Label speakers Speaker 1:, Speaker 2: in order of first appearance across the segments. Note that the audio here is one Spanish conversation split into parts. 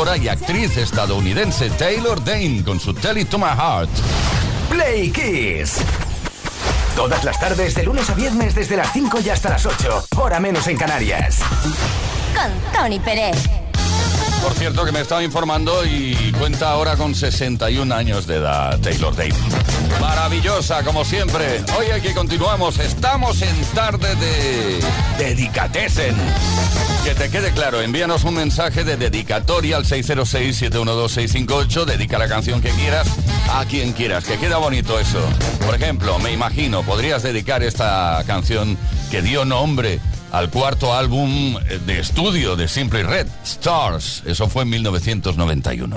Speaker 1: Y actriz estadounidense Taylor Dane con su Tell It To My Heart.
Speaker 2: Play Kiss. Todas las tardes, de lunes a viernes, desde las 5 y hasta las 8. Hora menos en Canarias.
Speaker 3: Con Tony Pérez.
Speaker 1: Por cierto, que me estaba informando y cuenta ahora con 61 años de edad, Taylor Dane. Maravillosa, como siempre. Hoy aquí continuamos. Estamos en tarde de Dedicatesen. Que te quede claro, envíanos un mensaje de dedicatoria al 606-712-658. Dedica la canción que quieras a quien quieras. Que queda bonito eso. Por ejemplo, me imagino, podrías dedicar esta canción que dio nombre al cuarto álbum de estudio de Simply Red, Stars. Eso fue en 1991.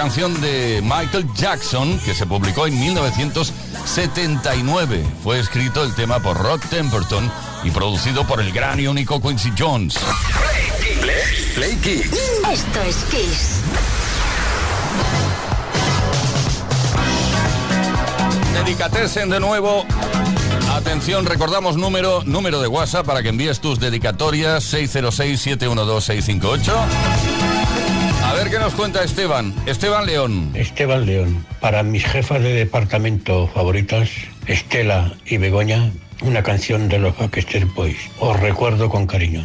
Speaker 1: canción de Michael Jackson que se publicó en 1979. Fue escrito el tema por Rod Temperton y producido por el gran y único Quincy Jones.
Speaker 2: Play.
Speaker 3: Esto es Kiss.
Speaker 1: Dedicatesen de nuevo Atención, recordamos número, número de WhatsApp para que envíes tus dedicatorias 606 712 658 a ver qué nos cuenta Esteban. Esteban León.
Speaker 4: Esteban León. Para mis jefas de departamento favoritas, Estela y Begoña, una canción de los Backstreet Boys. Os recuerdo con cariño.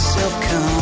Speaker 5: So come.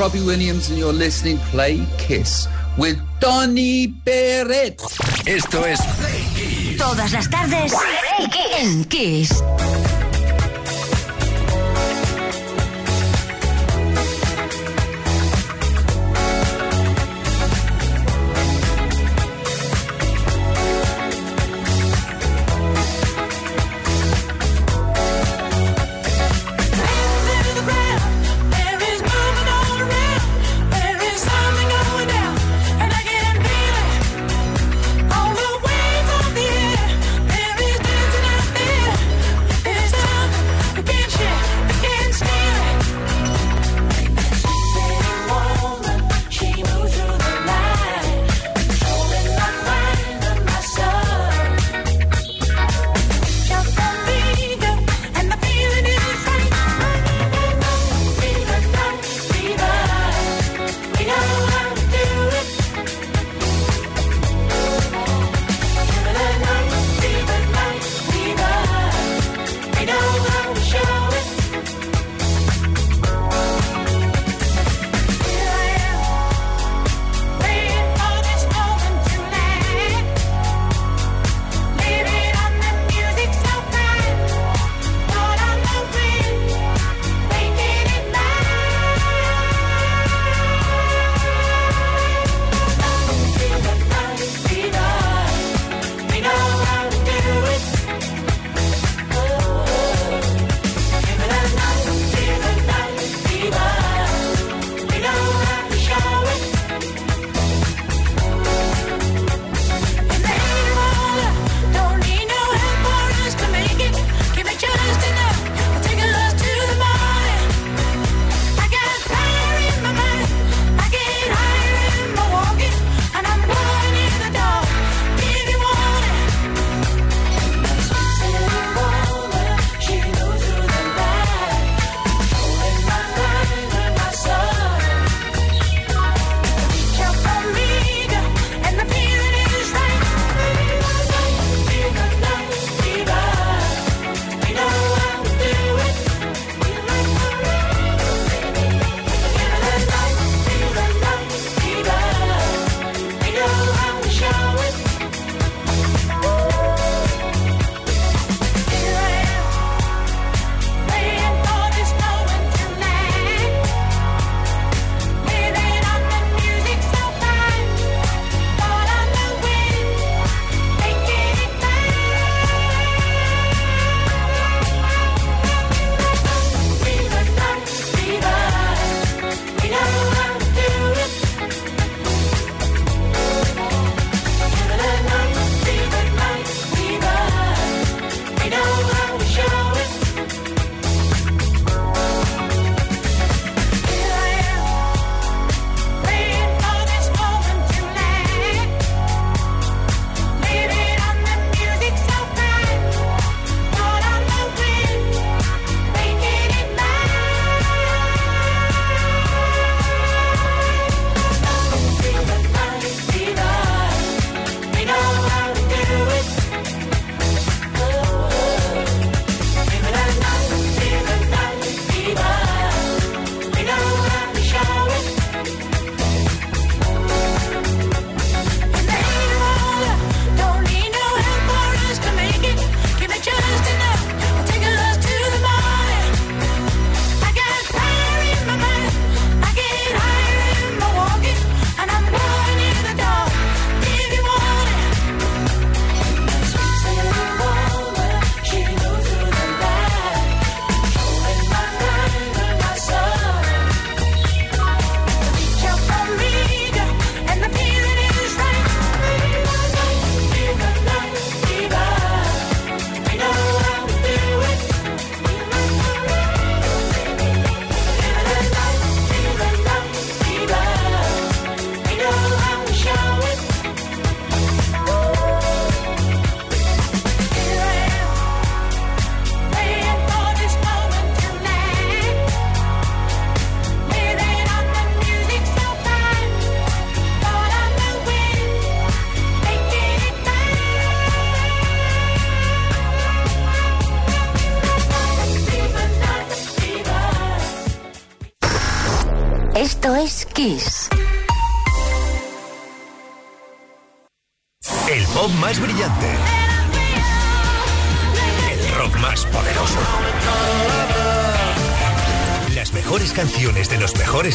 Speaker 6: Robbie Williams and you're listening Play Kiss with Donny Beret.
Speaker 2: Esto es
Speaker 3: Play Kiss.
Speaker 4: Todas las tardes Play en Kiss.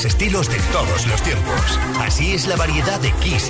Speaker 4: Estilos de todos los tiempos. Así es la variedad de Kiss.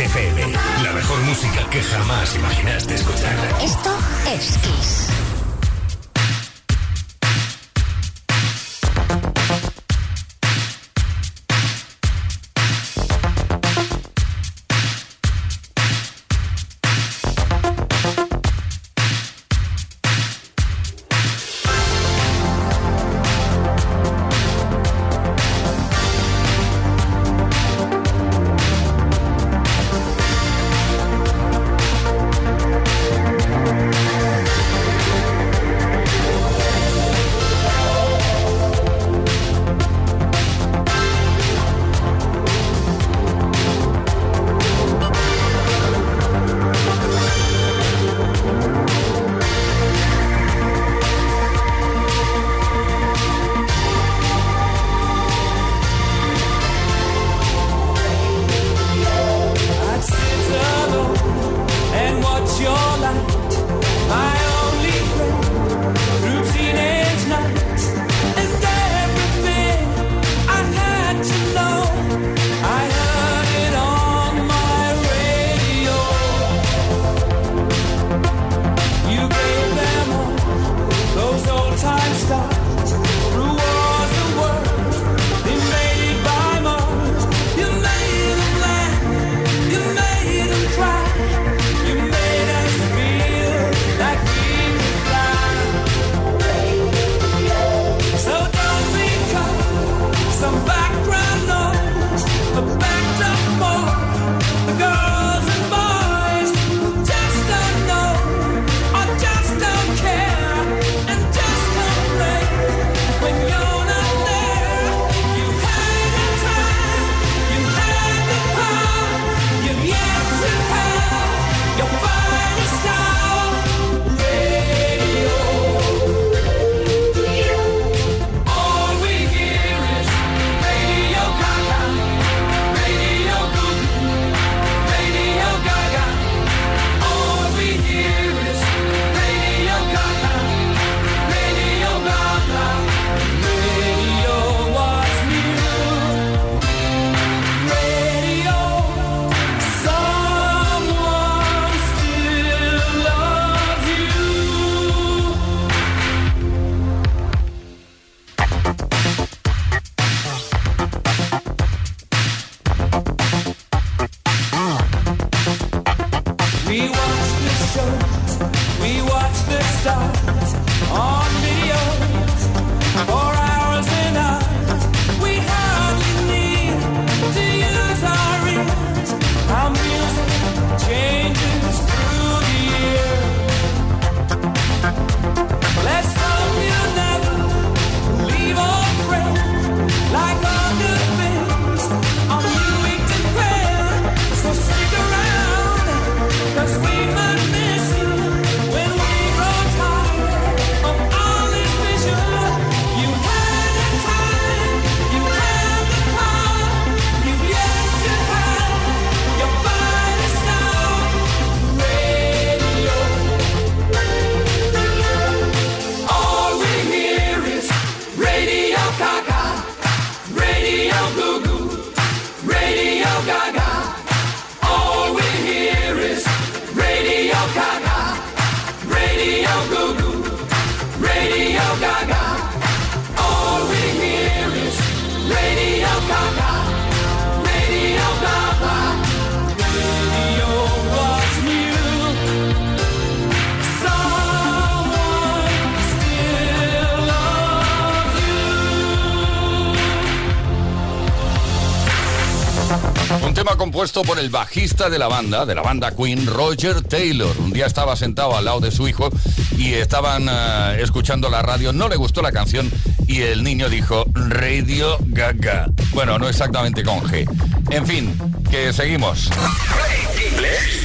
Speaker 1: El bajista de la banda, de la banda Queen, Roger Taylor. Un día estaba sentado al lado de su hijo y estaban eh, escuchando la radio, no le gustó la canción y el niño dijo Radio Gaga. Bueno, no exactamente con G. En fin, que seguimos.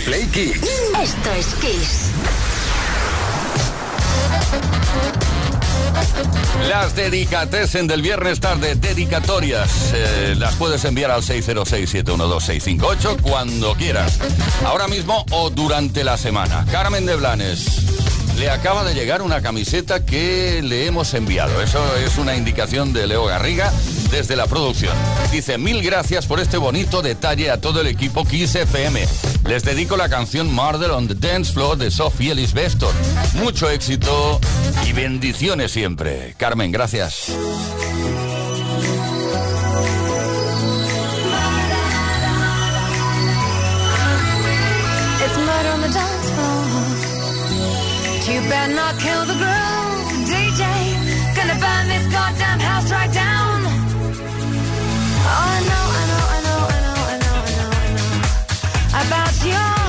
Speaker 4: Play, Play,
Speaker 3: Esto es Kiss.
Speaker 1: Las dedicatesen del viernes tarde, dedicatorias, eh, las puedes enviar al 606-712-658 cuando quieras. Ahora mismo o durante la semana. Carmen de Blanes. Le acaba de llegar una camiseta que le hemos enviado. Eso es una indicación de Leo Garriga desde la producción. Dice, mil gracias por este bonito detalle a todo el equipo Kiss FM les dedico la canción Murder on the Dance Floor de Sophie Ellis Beston. Mucho éxito y bendiciones siempre. Carmen, gracias.
Speaker 7: You better not kill the groove, DJ. Gonna burn this goddamn house right down. Oh, I know, I know, I know, I know, I know, I know, I know. About
Speaker 8: canción.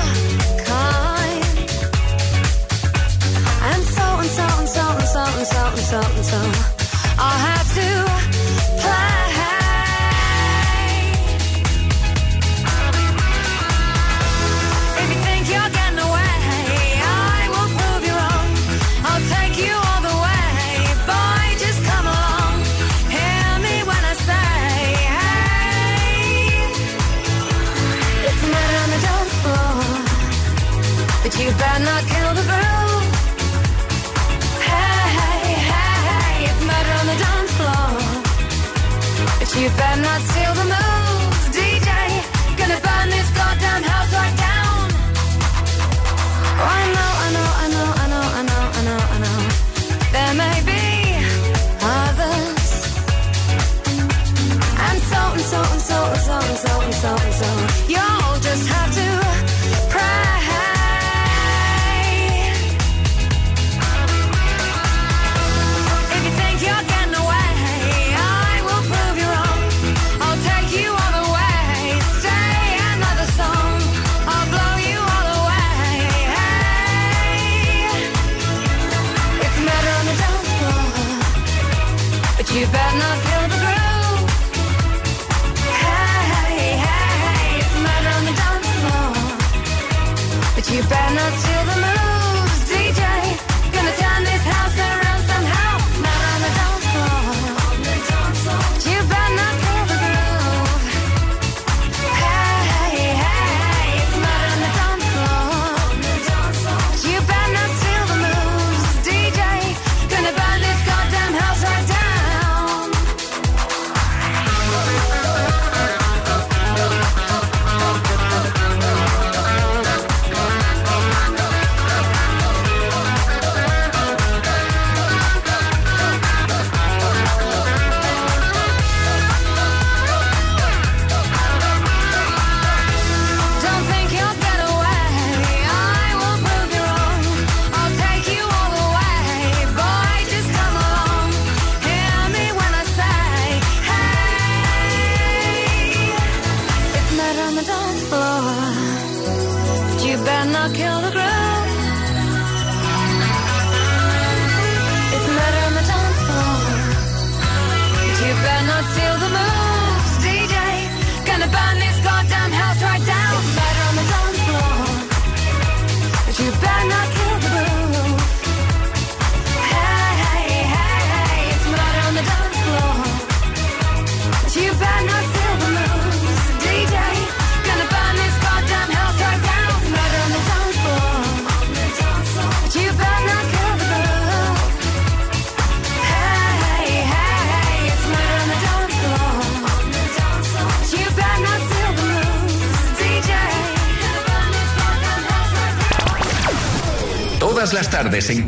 Speaker 8: tardes en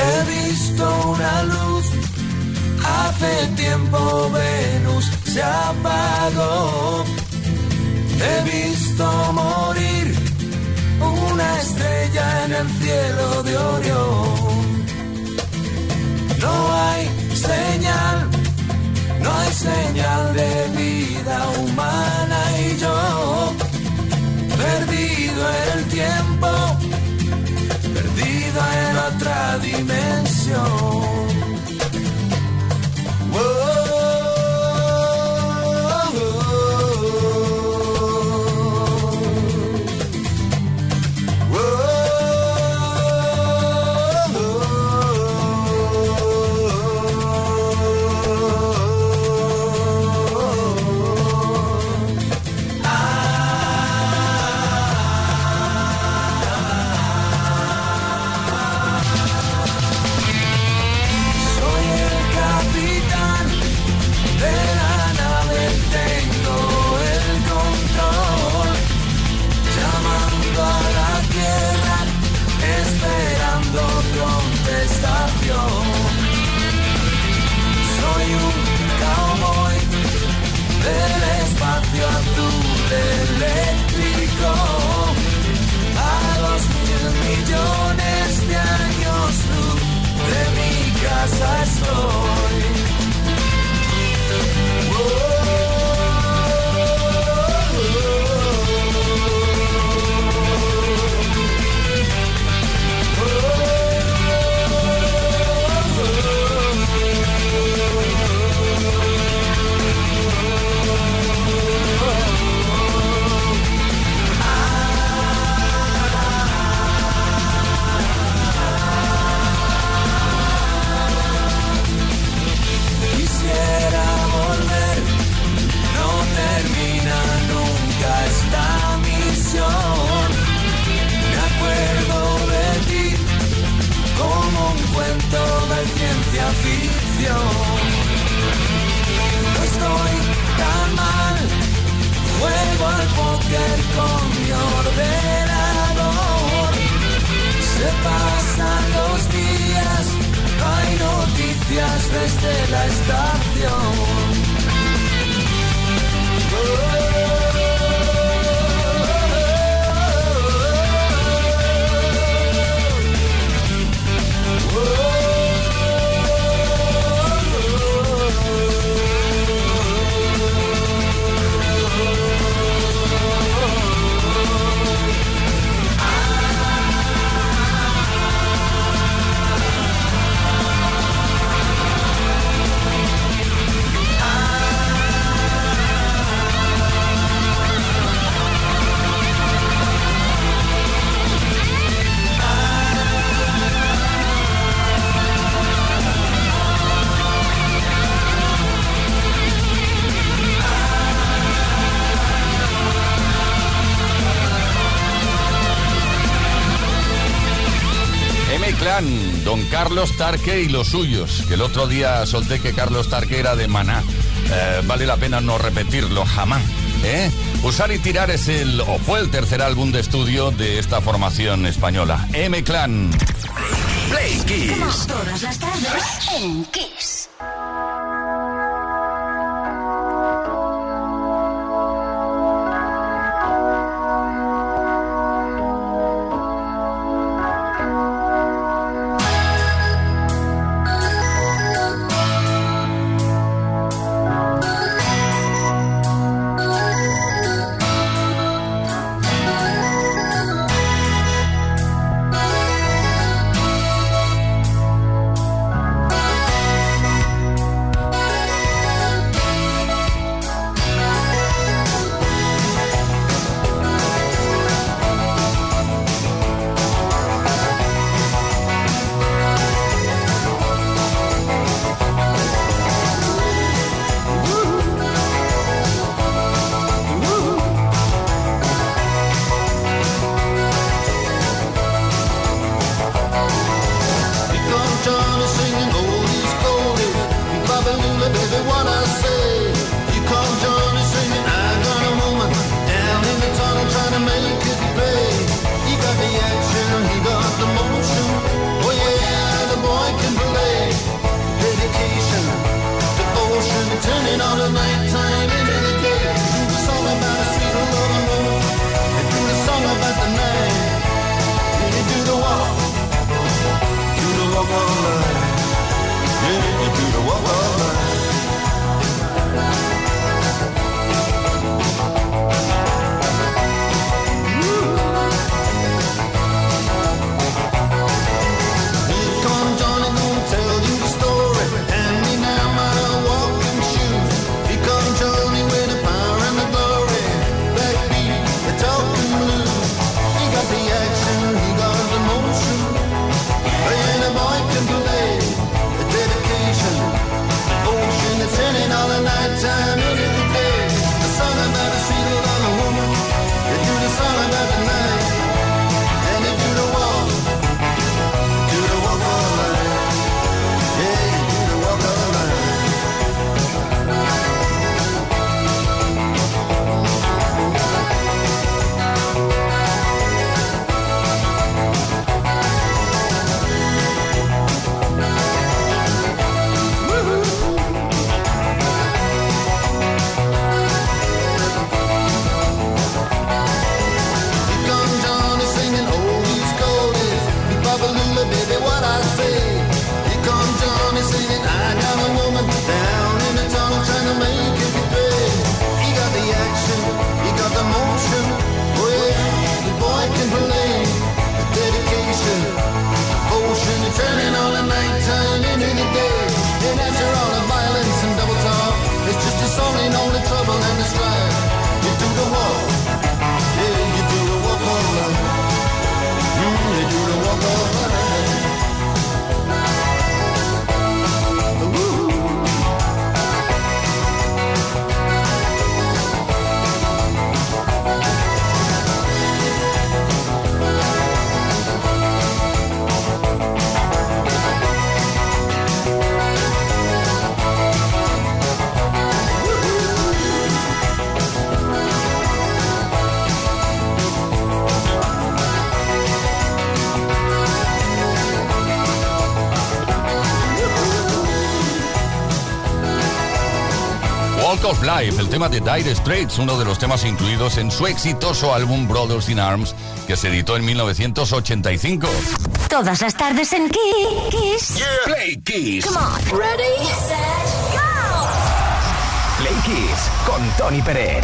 Speaker 5: He visto una luz, hace tiempo Venus se apagó. He visto morir una estrella en el cielo de Orión. No hay señal, no hay señal de vida humana y yo, perdido el tiempo, perdido en otra dimensión.
Speaker 4: Desde la estación.
Speaker 1: Carlos Tarque y los suyos, que el otro día solté que Carlos Tarque era de Maná. Eh, vale la pena no repetirlo jamás. ¿eh? Usar y tirar es el, o fue el tercer álbum de estudio de esta formación española. M Clan.
Speaker 2: Play Kiss.
Speaker 3: Todas las tardes en Kiss.
Speaker 5: Life, el tema de Dire Straits, uno de los temas incluidos en su exitoso álbum Brothers in Arms, que se editó en 1985.
Speaker 3: Todas las tardes en Kiss.
Speaker 5: Play Kiss.
Speaker 3: Come on. Ready, set, go.
Speaker 2: Play Kiss con Tony Pérez.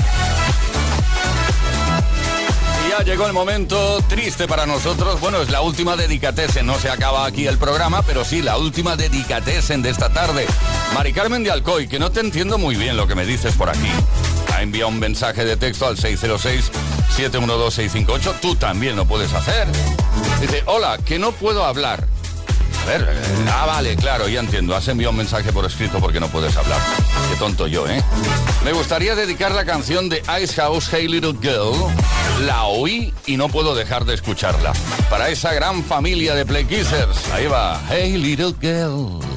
Speaker 5: Ya llegó el momento triste para nosotros. Bueno, es la última dedicatesen. No se acaba aquí el programa, pero sí, la última dedicatesen de esta tarde. Mari Carmen de Alcoy, que no te entiendo muy bien lo que me dices por aquí. Ha enviado un mensaje de texto al 606-712-658. Tú también lo puedes hacer. Dice, hola, que no puedo hablar. A ver, eh, ah, vale, claro, ya entiendo. Has enviado un mensaje por escrito porque no puedes hablar. Qué tonto yo, ¿eh? Me gustaría dedicar la canción de Ice House, Hey Little Girl. La oí y no puedo dejar de escucharla. Para esa gran familia de Play Kissers. Ahí va, Hey Little Girl.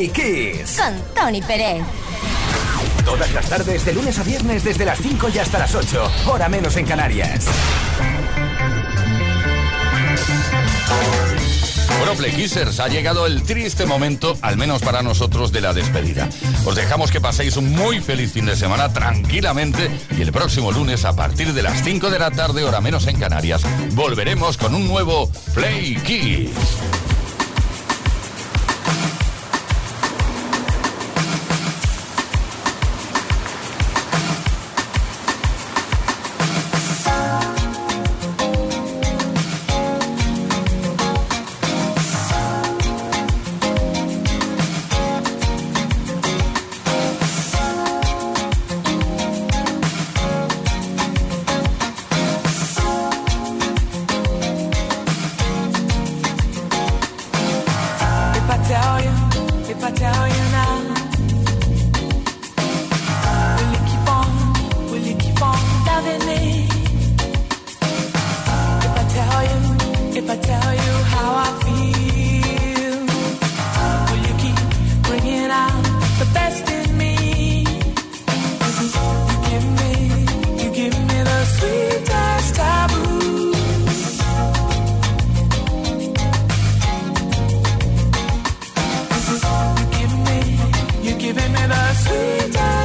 Speaker 2: Play Kiss.
Speaker 3: Con Tony Pérez.
Speaker 2: Todas las tardes, de lunes a viernes, desde las 5 y hasta las 8. Hora menos en Canarias.
Speaker 1: Bueno, Playkissers, ha llegado el triste momento, al menos para nosotros, de la despedida. Os dejamos que paséis un muy feliz fin de semana tranquilamente y el próximo lunes a partir de las 5 de la tarde, hora menos en Canarias, volveremos con un nuevo Play Kiss.
Speaker 9: the sweetest.